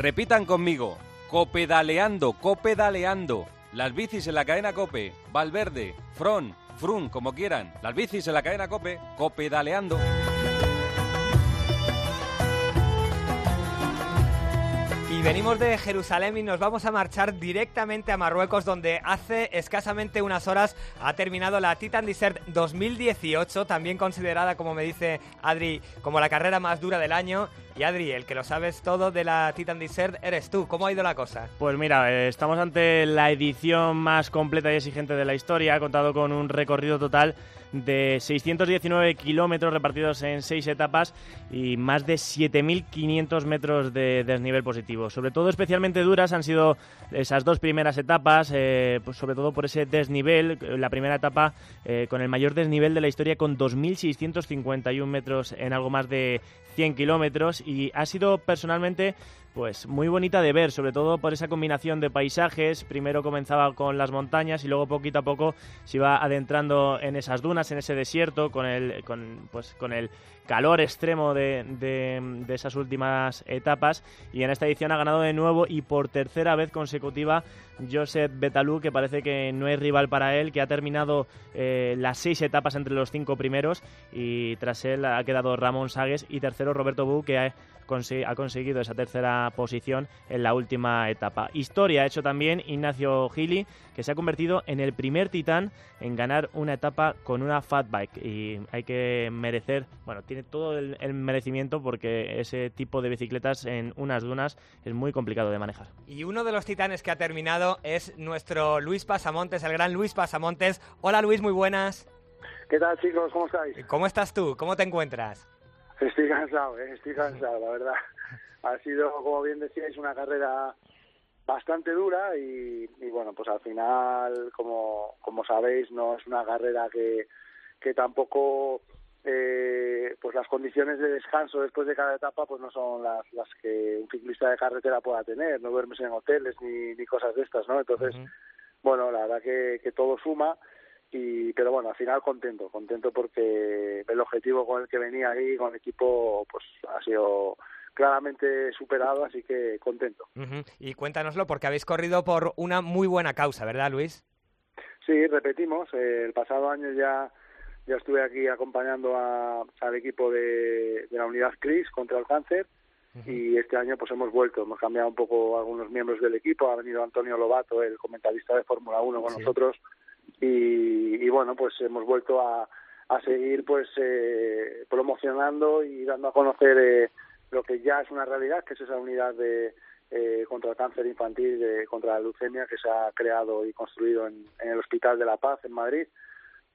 Repitan conmigo, copedaleando, copedaleando. Las bicis en la cadena Cope, Valverde, Fron, Frun, como quieran. Las bicis en la cadena Cope, copedaleando. Y venimos de Jerusalén y nos vamos a marchar directamente a Marruecos, donde hace escasamente unas horas ha terminado la Titan Desert 2018, también considerada, como me dice Adri, como la carrera más dura del año. Y Adri, el que lo sabes todo de la Titan Desert eres tú. ¿Cómo ha ido la cosa? Pues mira, eh, estamos ante la edición más completa y exigente de la historia. Ha contado con un recorrido total de 619 kilómetros repartidos en seis etapas y más de 7.500 metros de desnivel positivo. Sobre todo especialmente duras han sido esas dos primeras etapas, eh, pues sobre todo por ese desnivel. La primera etapa eh, con el mayor desnivel de la historia con 2.651 metros en algo más de 100 kilómetros y ha sido personalmente pues muy bonita de ver, sobre todo por esa combinación de paisajes. Primero comenzaba con las montañas y luego poquito a poco se iba adentrando en esas dunas, en ese desierto, con el, con, pues, con el calor extremo de, de, esas últimas etapas. Y en esta edición ha ganado de nuevo y por tercera vez consecutiva Josep Betalú, que parece que no es rival para él, que ha terminado eh, las seis etapas entre los cinco primeros y tras él ha quedado Ramón Sagues y tercero Roberto Bu, que ha, ha conseguido esa tercera posición en la última etapa. Historia ha hecho también Ignacio Gili, que se ha convertido en el primer titán en ganar una etapa con una fat bike y hay que merecer, bueno, tiene todo el, el merecimiento porque ese tipo de bicicletas en unas dunas es muy complicado de manejar. Y uno de los titanes que ha terminado es nuestro Luis Pasamontes, el gran Luis Pasamontes. Hola Luis, muy buenas. ¿Qué tal chicos? ¿Cómo estáis? ¿Cómo estás tú? ¿Cómo te encuentras? Estoy cansado, ¿eh? estoy cansado, la verdad. Ha sido, como bien decíais, una carrera bastante dura y, y, bueno, pues al final, como, como sabéis, no es una carrera que, que tampoco, eh, pues las condiciones de descanso después de cada etapa pues no son las, las que un ciclista de carretera pueda tener, no duermes en hoteles ni, ni cosas de estas, ¿no? Entonces, uh -huh. bueno, la verdad que, que todo suma y pero bueno al final contento contento porque el objetivo con el que venía ahí con el equipo pues ha sido claramente superado así que contento uh -huh. y cuéntanoslo porque habéis corrido por una muy buena causa verdad Luis sí repetimos eh, el pasado año ya ya estuve aquí acompañando a, al equipo de, de la unidad CRIS contra el cáncer Uh -huh. y este año pues hemos vuelto, hemos cambiado un poco algunos miembros del equipo, ha venido Antonio Lobato, el comentarista de Fórmula 1 con sí. nosotros y, y, bueno pues hemos vuelto a, a seguir pues eh, promocionando y dando a conocer eh, lo que ya es una realidad que es esa unidad de eh, contra el cáncer infantil de, contra la leucemia que se ha creado y construido en, el Hospital de la Paz en Madrid.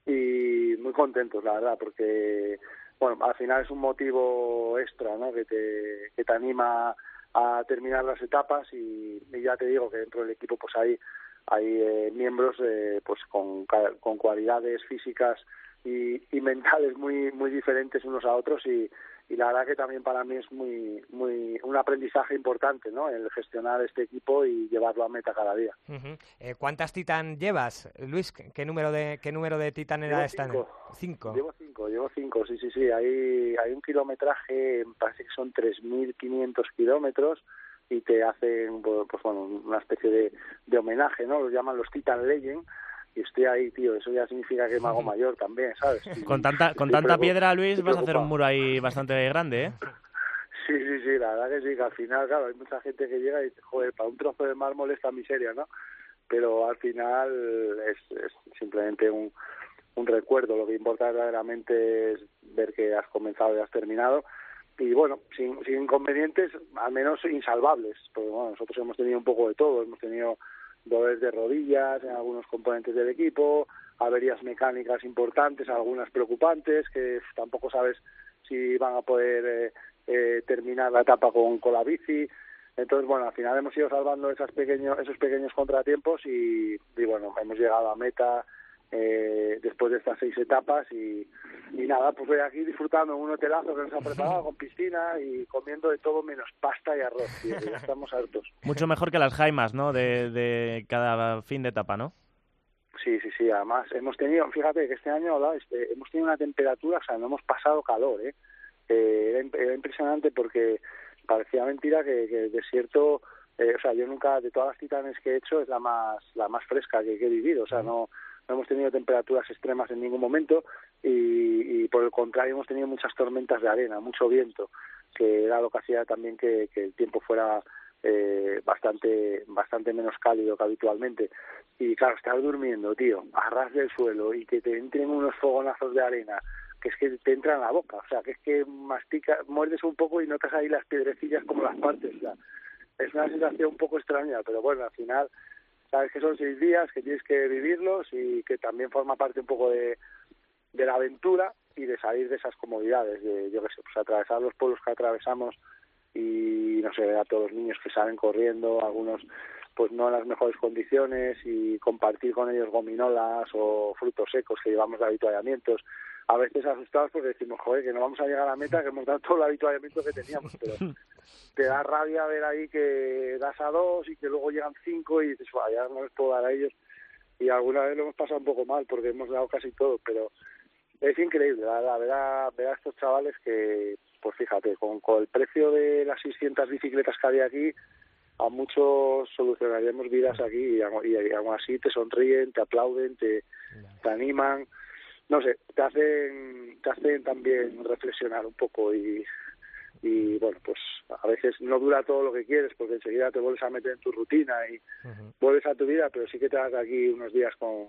Y muy contentos la verdad porque bueno al final es un motivo extra no que te que te anima a terminar las etapas y, y ya te digo que dentro del equipo pues hay hay eh, miembros eh, pues con, con cualidades físicas y, y, mentales muy muy diferentes unos a otros y, y la verdad que también para mí es muy muy un aprendizaje importante no el gestionar este equipo y llevarlo a meta cada día. Uh -huh. eh, cuántas titan llevas Luis qué número de qué número de titan era esta cinco. cinco. Llevo cinco llevo cinco sí sí sí. Hay hay un kilometraje parece que son 3.500 kilómetros y te hacen pues bueno una especie de, de homenaje no los llaman los Titan Legend y estoy ahí tío eso ya significa que me hago mayor también sabes y, con tanta con tanta piedra Luis vas a hacer un muro ahí bastante grande eh sí sí sí la verdad que sí que al final claro hay mucha gente que llega y joder para un trozo de mármol esta miseria no pero al final es, es simplemente un un recuerdo. Lo que importa verdaderamente es ver que has comenzado y has terminado y bueno, sin, sin inconvenientes, al menos insalvables, porque bueno, nosotros hemos tenido un poco de todo, hemos tenido dolores de rodillas en algunos componentes del equipo, averías mecánicas importantes, algunas preocupantes, que tampoco sabes si van a poder eh, eh, terminar la etapa con, con la bici, entonces bueno, al final hemos ido salvando esos pequeños, esos pequeños contratiempos y bueno, hemos llegado a meta eh, después de estas seis etapas y, y nada, pues voy aquí disfrutando en un hotelazo que nos ha preparado con piscina y comiendo de todo menos pasta y arroz, tío, ya estamos hartos. Mucho mejor que las jaimas, ¿no? De, de cada fin de etapa, ¿no? Sí, sí, sí, además hemos tenido, fíjate que este año ¿no? este, hemos tenido una temperatura, o sea, no hemos pasado calor, ¿eh? eh era, era impresionante porque parecía mentira que, el desierto, eh, o sea, yo nunca, de todas las titanes que he hecho, es la más, la más fresca que, he vivido, o sea, no, no hemos tenido temperaturas extremas en ningún momento y, y, por el contrario hemos tenido muchas tormentas de arena, mucho viento, que era lo que hacía también que, el tiempo fuera eh, bastante bastante menos cálido que habitualmente. Y claro estar durmiendo tío a ras del suelo y que te entren unos fogonazos de arena que es que te entra en la boca o sea que es que mastica muerdes un poco y notas ahí las piedrecillas como las partes o sea, es una sensación un poco extraña pero bueno al final sabes que son seis días que tienes que vivirlos y que también forma parte un poco de la aventura y de salir de esas comodidades de yo qué sé pues atravesar los pueblos que atravesamos y no sé, a todos los niños que salen corriendo, algunos pues no en las mejores condiciones y compartir con ellos gominolas o frutos secos que llevamos de habituallamientos. A veces asustados porque decimos, joder, que no vamos a llegar a la meta, que hemos dado todo el habituallamiento que teníamos, pero te da rabia ver ahí que das a dos y que luego llegan cinco y dices, ya no les puedo dar a ellos. Y alguna vez lo hemos pasado un poco mal porque hemos dado casi todo, pero es increíble, la verdad, ver a estos chavales que pues fíjate, con, el precio de las 600 bicicletas que había aquí, a muchos solucionaríamos vidas aquí y, aún así te sonríen, te aplauden, te, te animan, no sé, te hacen, te hacen también reflexionar un poco y, y bueno, pues a veces no dura todo lo que quieres porque enseguida te vuelves a meter en tu rutina y vuelves a tu vida, pero sí que te das aquí unos días con,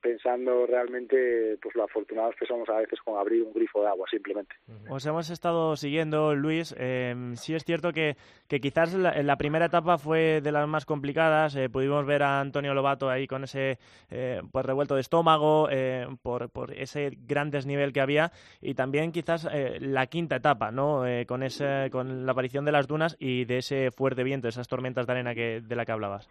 pensando realmente pues lo afortunados que somos a veces con abrir un grifo de agua simplemente. Os hemos estado siguiendo, Luis. Eh, sí es cierto que, que quizás la, primera etapa fue de las más complicadas. Eh, pudimos ver a Antonio Lobato ahí con ese eh, pues revuelto de estómago eh, por, por, ese gran desnivel que había y también quizás la quinta etapa, ¿no? con ese, con la aparición de las dunas y de ese fuerte viento, esas tormentas de arena que de la que hablabas.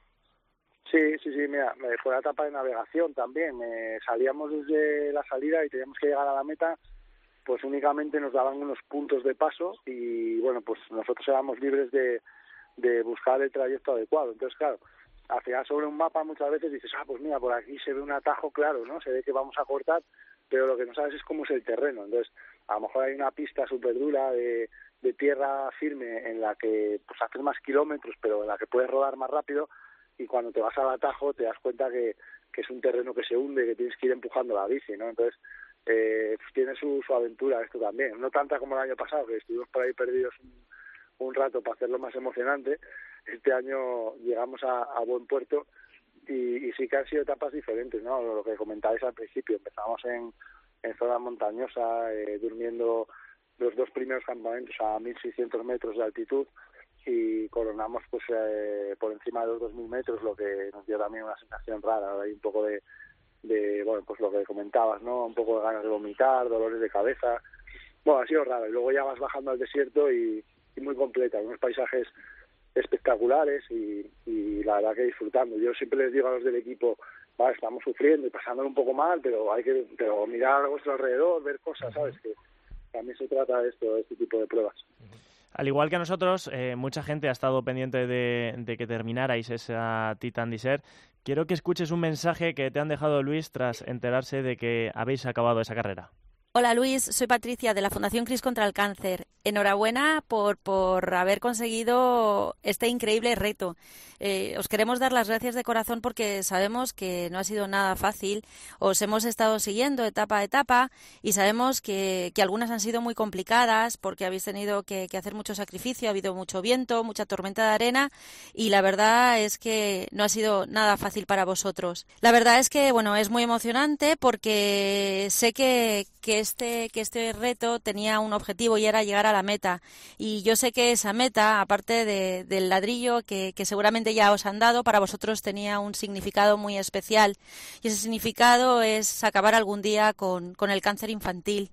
Sí, sí, sí, mira, fue la etapa de navegación también. salíamos desde la salida y teníamos que llegar a la meta, pues únicamente nos daban unos puntos de paso y bueno, pues nosotros éramos libres de, de buscar el trayecto adecuado. Entonces, claro, al final sobre un mapa muchas veces dices, ah, pues mira, por aquí se ve un atajo claro, ¿no? Se ve que vamos a cortar, pero lo que no sabes es cómo es el terreno. Entonces, a lo mejor hay una pista súper dura de, de tierra firme en la que pues haces más kilómetros, pero en la que puedes rodar más rápido y cuando te vas al atajo te das cuenta que, que es un terreno que se hunde, que tienes que ir empujando la bici, ¿no? Entonces, eh, pues tiene su, su aventura esto también. No tanta como el año pasado, que estuvimos por ahí perdidos un, rato para hacerlo más emocionante. Este año llegamos a, a buen puerto y, y, sí que han sido etapas diferentes, ¿no? Lo que comentabais al principio, empezamos en, en zona montañosa, eh, durmiendo los dos primeros campamentos a 1.600 metros de altitud, y coronamos pues eh, por encima de los 2.000 metros, lo que nos dio también una sensación rara, hay un poco de, de, bueno, pues lo que comentabas, ¿no? Un poco de ganas de vomitar, dolores de cabeza. Bueno, ha sido raro. Y luego ya vas bajando al desierto y, muy completa, unos paisajes espectaculares y, y la verdad que disfrutando. Yo siempre les digo a los del equipo, vale, estamos sufriendo y pasándolo un poco mal, pero hay que pero mirar a vuestro alrededor, ver cosas, ¿sabes? Que también se trata de esto, de este tipo de pruebas. Al igual que a nosotros, eh, mucha gente ha estado pendiente de, que terminarais esa Titan Desert. Quiero que escuches un mensaje que te han dejado Luis tras enterarse de que habéis acabado esa carrera. Hola Luis, soy Patricia de la Fundación Cris contra el Cáncer. Enhorabuena por, por haber conseguido este increíble reto. Eh, os queremos dar las gracias de corazón porque sabemos que no ha sido nada fácil. Os hemos estado siguiendo etapa a etapa y sabemos que, que algunas han sido muy complicadas porque habéis tenido que, que, hacer mucho sacrificio, ha habido mucho viento, mucha tormenta de arena y la verdad es que no ha sido nada fácil para vosotros. La verdad es que, bueno, es muy emocionante porque sé que, que, este, que este reto tenía un objetivo y era llegar a la meta. Y yo sé que esa meta, aparte de, del ladrillo que, seguramente ya os han dado, para vosotros tenía un significado muy especial. Y ese significado es acabar algún día con, con el cáncer infantil.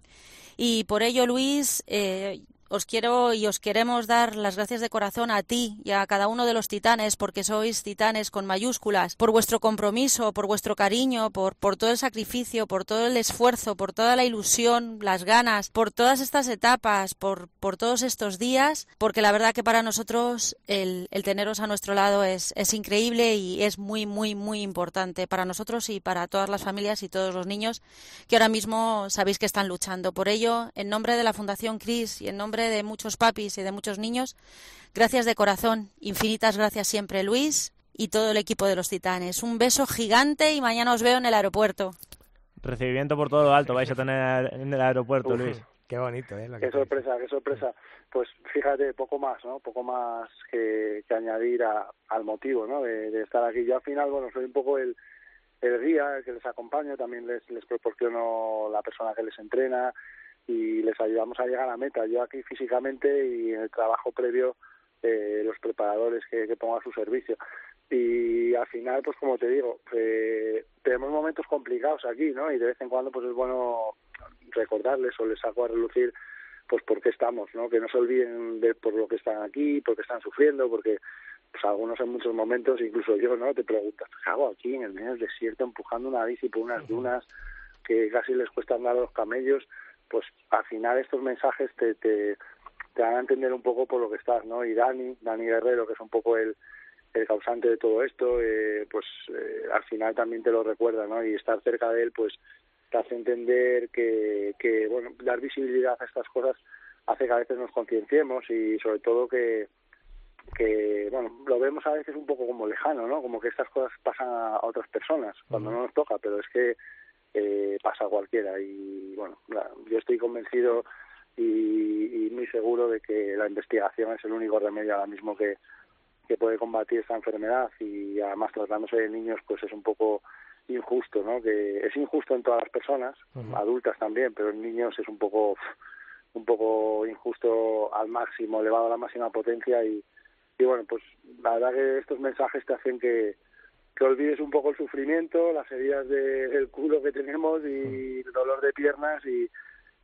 Y por ello, Luis, eh, os quiero y os queremos dar las gracias de corazón a ti y a cada uno de los titanes, porque sois titanes con mayúsculas, por vuestro compromiso, por vuestro cariño, por, por todo el sacrificio, por todo el esfuerzo, por toda la ilusión, las ganas, por todas estas etapas, por, por todos estos días, porque la verdad que para nosotros el, el teneros a nuestro lado es, es increíble y es muy, muy, muy importante para nosotros y para todas las familias y todos los niños que ahora mismo sabéis que están luchando. Por ello, en nombre de la Fundación CRIS y en nombre nombre de muchos papis y de muchos niños, gracias de corazón. Infinitas gracias siempre, Luis, y todo el equipo de los Titanes. Un beso gigante y mañana os veo en el aeropuerto. Recibimiento por todo lo alto vais a tener en el aeropuerto, Luis. Qué bonito, ¿eh? qué sorpresa, qué sorpresa. Pues fíjate, poco más, ¿no? Poco más que, añadir al motivo, ¿no? De, estar aquí. Yo al final, bueno, soy un poco el, el guía, el que les acompaño, también les, les proporciono la persona que les entrena y les ayudamos a llegar a la meta. Yo aquí físicamente y en el trabajo previo, eh, los preparadores que, que pongo a su servicio. Y al final pues como te digo eh, tenemos momentos complicados aquí no y de vez en cuando pues es bueno recordarles o les saco a relucir pues por qué estamos no que no se olviden de por lo que están aquí porque están sufriendo porque pues algunos en muchos momentos incluso yo no te preguntas qué hago aquí en el medio del desierto empujando una bici por unas dunas que casi les cuesta andar a los camellos pues al final estos mensajes te, te te van a entender un poco por lo que estás no y Dani Dani Guerrero que es un poco el el causante de todo esto, eh, pues eh, al final también te lo recuerda, ¿no? Y estar cerca de él, pues te hace entender que, que, bueno, dar visibilidad a estas cosas hace que a veces nos concienciemos y sobre todo que, que, bueno, lo vemos a veces un poco como lejano, ¿no? Como que estas cosas pasan a otras personas cuando no nos toca, pero es que eh, pasa a cualquiera. Y, bueno, yo estoy convencido y, y muy seguro de que la investigación es el único remedio ahora mismo que que puede combatir esta enfermedad. Y además tratándose de niños pues es un poco injusto, ¿no? Que es injusto en todas las personas, adultas también, pero en niños es un poco un poco injusto al máximo, elevado a la máxima potencia. Y, y bueno, pues la verdad que estos mensajes te hacen que, que olvides un poco el sufrimiento, las heridas del culo que tenemos y el dolor de piernas y,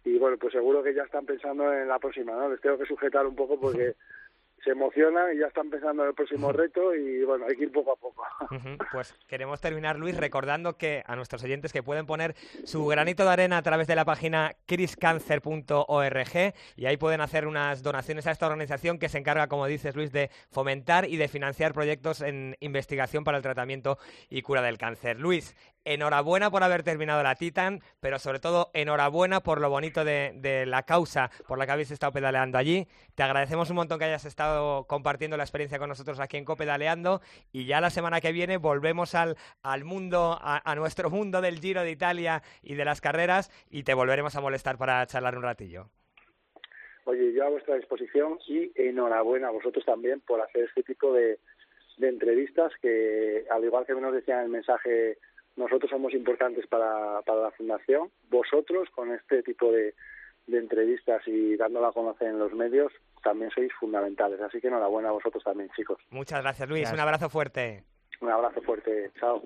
y bueno, pues seguro que ya están pensando en la próxima, ¿no? Les tengo que sujetar un poco porque se emocionan y ya están pensando en el próximo reto y bueno, hay que ir poco a poco. Pues queremos terminar, Luis, recordando que a nuestros oyentes que pueden poner su granito de arena a través de la página criscancer.org y ahí pueden hacer unas donaciones a esta organización que se encarga, como dices, Luis, de fomentar y de financiar proyectos en investigación para el tratamiento y cura del cáncer. Luis, enhorabuena por haber terminado la Titan, pero sobre todo enhorabuena por lo bonito de, la causa por la que habéis estado pedaleando allí. Te agradecemos un montón que hayas estado compartiendo la experiencia con nosotros aquí en Copedaleando y ya la semana que viene volvemos al, al mundo, a, nuestro mundo del Giro de Italia y de las carreras y te volveremos a molestar para charlar un ratillo. Oye, yo a vuestra disposición y enhorabuena a vosotros también por hacer este tipo de, de entrevistas que, al igual que nos decían el mensaje nosotros somos importantes para, para la Fundación. Vosotros, con este tipo de, de entrevistas y dándola a conocer en los medios, también sois fundamentales. Así que enhorabuena a vosotros también, chicos. Muchas gracias, Luis. Un abrazo fuerte. Un abrazo fuerte. Chao.